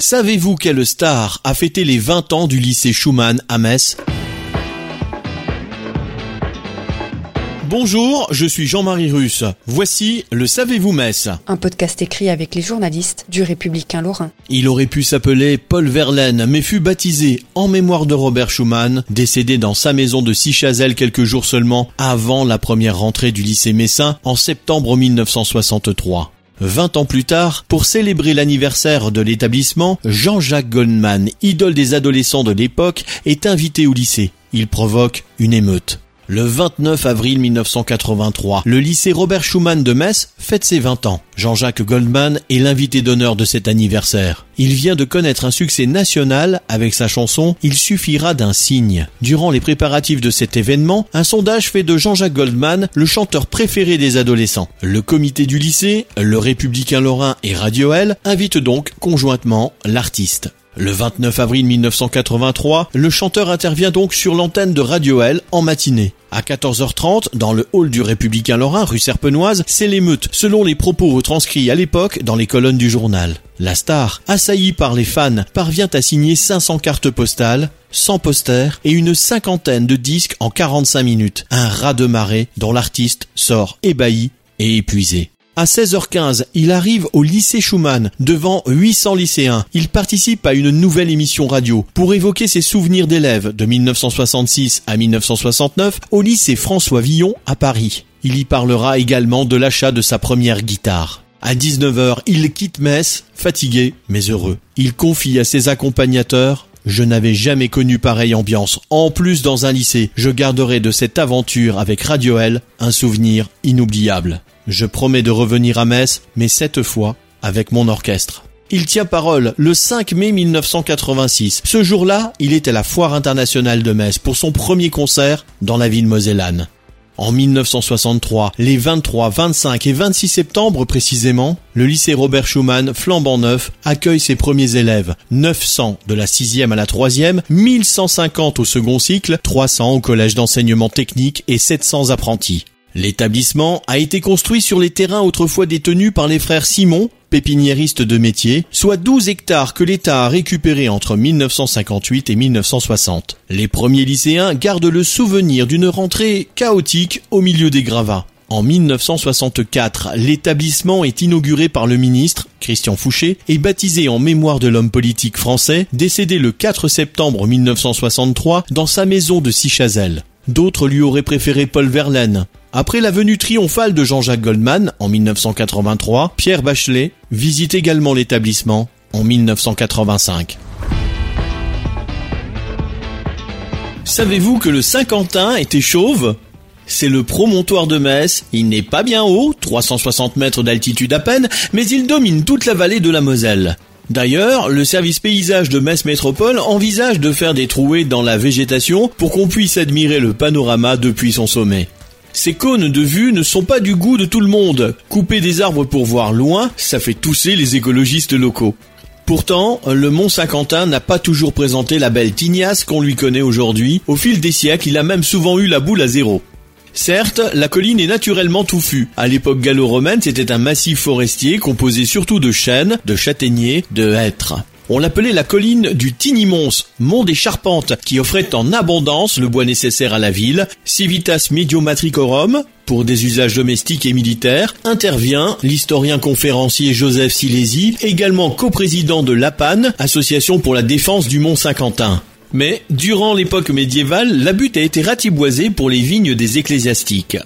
Savez-vous quelle star a fêté les 20 ans du lycée Schumann à Metz? Bonjour, je suis Jean-Marie Russe. Voici le Savez-vous Metz Un podcast écrit avec les journalistes du Républicain Lorrain. Il aurait pu s'appeler Paul Verlaine, mais fut baptisé en mémoire de Robert Schumann, décédé dans sa maison de Sichazel quelques jours seulement avant la première rentrée du lycée Messin en septembre 1963. Vingt ans plus tard, pour célébrer l'anniversaire de l'établissement, Jean-Jacques Goldman, idole des adolescents de l'époque, est invité au lycée. Il provoque une émeute. Le 29 avril 1983, le lycée Robert Schumann de Metz fête ses 20 ans. Jean-Jacques Goldman est l'invité d'honneur de cet anniversaire. Il vient de connaître un succès national avec sa chanson Il suffira d'un signe. Durant les préparatifs de cet événement, un sondage fait de Jean-Jacques Goldman le chanteur préféré des adolescents. Le comité du lycée, le Républicain Lorrain et Radio L invitent donc conjointement l'artiste. Le 29 avril 1983, le chanteur intervient donc sur l'antenne de Radio L en matinée. À 14h30, dans le hall du Républicain Lorrain, rue Serpenoise, c'est l'émeute, selon les propos retranscrits à l'époque dans les colonnes du journal. La star, assaillie par les fans, parvient à signer 500 cartes postales, 100 posters et une cinquantaine de disques en 45 minutes. Un raz de marée dont l'artiste sort ébahi et épuisé. À 16h15, il arrive au lycée Schumann, devant 800 lycéens. Il participe à une nouvelle émission radio pour évoquer ses souvenirs d'élèves de 1966 à 1969 au lycée François Villon à Paris. Il y parlera également de l'achat de sa première guitare. À 19h, il quitte Metz, fatigué mais heureux. Il confie à ses accompagnateurs je n'avais jamais connu pareille ambiance. En plus dans un lycée, je garderai de cette aventure avec Radio L un souvenir inoubliable. Je promets de revenir à Metz, mais cette fois avec mon orchestre. Il tient parole le 5 mai 1986. Ce jour-là, il est à la Foire internationale de Metz pour son premier concert dans la ville mosellane. En 1963, les 23, 25 et 26 septembre précisément, le lycée Robert Schumann, flambant neuf, accueille ses premiers élèves. 900 de la 6e à la 3e, 1150 au second cycle, 300 au collège d'enseignement technique et 700 apprentis. L'établissement a été construit sur les terrains autrefois détenus par les frères Simon, pépiniéristes de métier, soit 12 hectares que l'État a récupérés entre 1958 et 1960. Les premiers lycéens gardent le souvenir d'une rentrée chaotique au milieu des gravats. En 1964, l'établissement est inauguré par le ministre, Christian Fouché, et baptisé en mémoire de l'homme politique français, décédé le 4 septembre 1963 dans sa maison de Sichazel. D'autres lui auraient préféré Paul Verlaine. Après la venue triomphale de Jean-Jacques Goldman en 1983, Pierre Bachelet visite également l'établissement en 1985. Savez-vous que le Saint-Quentin était chauve? C'est le promontoire de Metz. Il n'est pas bien haut, 360 mètres d'altitude à peine, mais il domine toute la vallée de la Moselle. D'ailleurs, le service paysage de Metz Métropole envisage de faire des trouées dans la végétation pour qu'on puisse admirer le panorama depuis son sommet. Ces cônes de vue ne sont pas du goût de tout le monde. Couper des arbres pour voir loin, ça fait tousser les écologistes locaux. Pourtant, le Mont Saint-Quentin n'a pas toujours présenté la belle tignasse qu'on lui connaît aujourd'hui. Au fil des siècles, il a même souvent eu la boule à zéro. Certes, la colline est naturellement touffue. À l'époque gallo-romaine, c'était un massif forestier composé surtout de chênes, de châtaigniers, de hêtres. On l'appelait la colline du Tinimons, mont des charpentes, qui offrait en abondance le bois nécessaire à la ville. Civitas Mediomatricorum, pour des usages domestiques et militaires, intervient l'historien conférencier Joseph Silési, également coprésident de l'APAN, association pour la défense du Mont Saint-Quentin. Mais, durant l'époque médiévale, la butte a été ratiboisée pour les vignes des ecclésiastiques.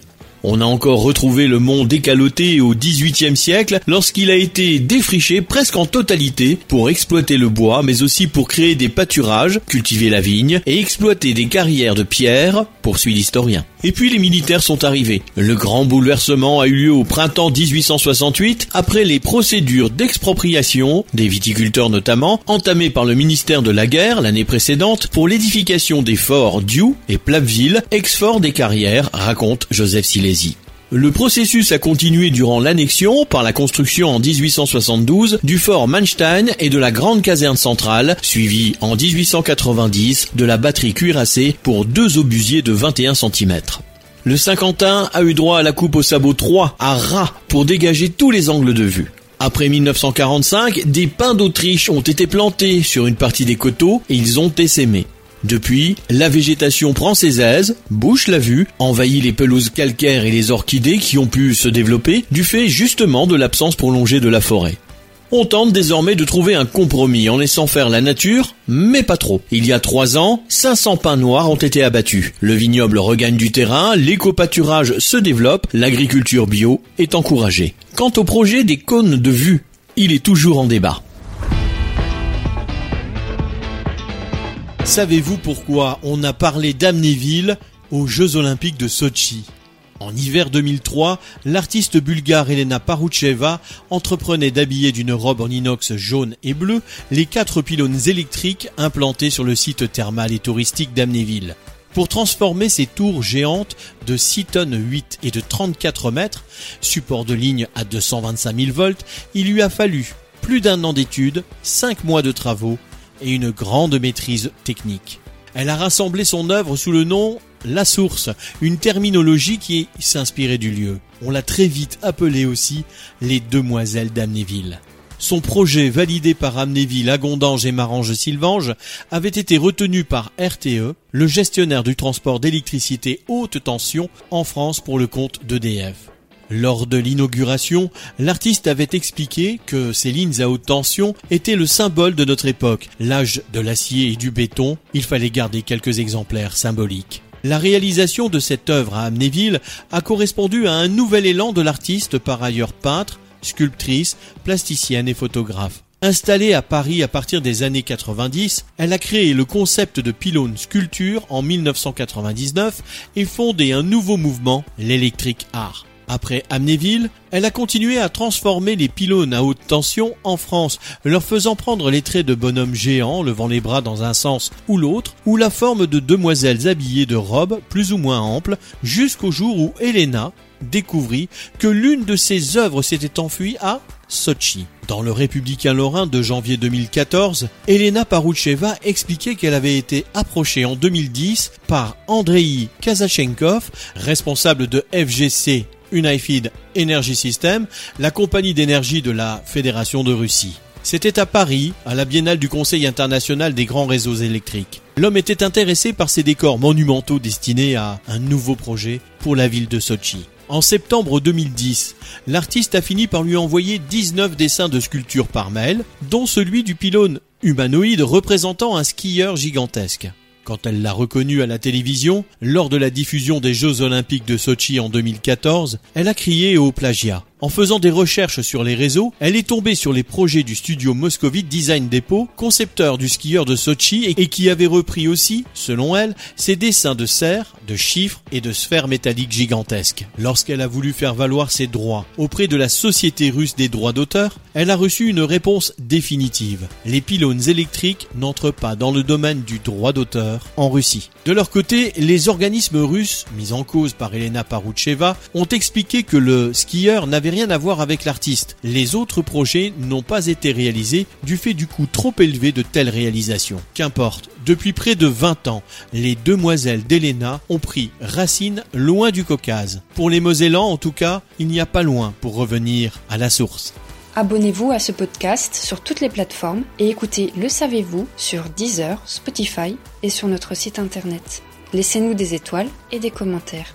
On a encore retrouvé le mont décaloté au XVIIIe siècle lorsqu'il a été défriché presque en totalité pour exploiter le bois mais aussi pour créer des pâturages, cultiver la vigne et exploiter des carrières de pierre, poursuit l'historien. Et puis les militaires sont arrivés. Le grand bouleversement a eu lieu au printemps 1868 après les procédures d'expropriation, des viticulteurs notamment, entamées par le ministère de la Guerre l'année précédente pour l'édification des forts Diou et Plapville, ex-fort des carrières, raconte Joseph Silési. Le processus a continué durant l'annexion par la construction en 1872 du fort Manstein et de la grande caserne centrale, suivi en 1890 de la batterie cuirassée pour deux obusiers de 21 cm. Le Saint-Quentin a eu droit à la coupe au sabot 3 à ras pour dégager tous les angles de vue. Après 1945, des pins d'Autriche ont été plantés sur une partie des coteaux et ils ont essaimé. Depuis, la végétation prend ses aises, bouche la vue, envahit les pelouses calcaires et les orchidées qui ont pu se développer du fait justement de l'absence prolongée de la forêt. On tente désormais de trouver un compromis en laissant faire la nature, mais pas trop. Il y a trois ans, 500 pins noirs ont été abattus. Le vignoble regagne du terrain, l'éco-pâturage se développe, l'agriculture bio est encouragée. Quant au projet des cônes de vue, il est toujours en débat. Savez-vous pourquoi on a parlé d'Amnéville aux Jeux Olympiques de Sochi? En hiver 2003, l'artiste bulgare Elena Paroucheva entreprenait d'habiller d'une robe en inox jaune et bleu les quatre pylônes électriques implantés sur le site thermal et touristique d'Amnéville. Pour transformer ces tours géantes de 6 tonnes 8 et de 34 mètres, support de ligne à 225 000 volts, il lui a fallu plus d'un an d'études, 5 mois de travaux et une grande maîtrise technique. Elle a rassemblé son œuvre sous le nom La Source, une terminologie qui s'inspirait du lieu. On l'a très vite appelée aussi les Demoiselles d'Amnéville. Son projet, validé par Amnéville, Agondange et Marange-Sylvange, avait été retenu par RTE, le gestionnaire du transport d'électricité haute tension en France pour le compte d'EDF. Lors de l'inauguration, l'artiste avait expliqué que ces lignes à haute tension étaient le symbole de notre époque, l'âge de l'acier et du béton, il fallait garder quelques exemplaires symboliques. La réalisation de cette œuvre à Amnéville a correspondu à un nouvel élan de l'artiste par ailleurs peintre, sculptrice, plasticienne et photographe. Installée à Paris à partir des années 90, elle a créé le concept de pylône sculpture en 1999 et fondé un nouveau mouvement, l'électrique art. Après Amnéville, elle a continué à transformer les pylônes à haute tension en France, leur faisant prendre les traits de bonhommes géants levant les bras dans un sens ou l'autre, ou la forme de demoiselles habillées de robes plus ou moins amples, jusqu'au jour où Elena découvrit que l'une de ses œuvres s'était enfuie à Sochi. Dans le Républicain Lorrain de janvier 2014, Elena Paroucheva expliquait qu'elle avait été approchée en 2010 par Andrei Kazachenkov, responsable de FGC Unifeed Energy System, la compagnie d'énergie de la Fédération de Russie. C'était à Paris, à la Biennale du Conseil international des grands réseaux électriques. L'homme était intéressé par ces décors monumentaux destinés à un nouveau projet pour la ville de Sochi. En septembre 2010, l'artiste a fini par lui envoyer 19 dessins de sculptures par mail, dont celui du pylône humanoïde représentant un skieur gigantesque. Quand elle l'a reconnu à la télévision, lors de la diffusion des Jeux Olympiques de Sochi en 2014, elle a crié au plagiat. En faisant des recherches sur les réseaux, elle est tombée sur les projets du studio moscovite Design Depot, concepteur du skieur de Sochi et qui avait repris aussi, selon elle, ses dessins de cerfs, de chiffres et de sphères métalliques gigantesques. Lorsqu'elle a voulu faire valoir ses droits auprès de la Société russe des droits d'auteur, elle a reçu une réponse définitive. Les pylônes électriques n'entrent pas dans le domaine du droit d'auteur en Russie. De leur côté, les organismes russes, mis en cause par Elena Paroucheva, ont expliqué que le skieur n'avait rien à voir avec l'artiste. Les autres projets n'ont pas été réalisés du fait du coût trop élevé de telles réalisations. Qu'importe, depuis près de 20 ans, les demoiselles d'Elena ont pris racine loin du Caucase. Pour les Mosellans, en tout cas, il n'y a pas loin pour revenir à la source. Abonnez-vous à ce podcast sur toutes les plateformes et écoutez Le Savez-vous sur Deezer, Spotify et sur notre site internet. Laissez-nous des étoiles et des commentaires.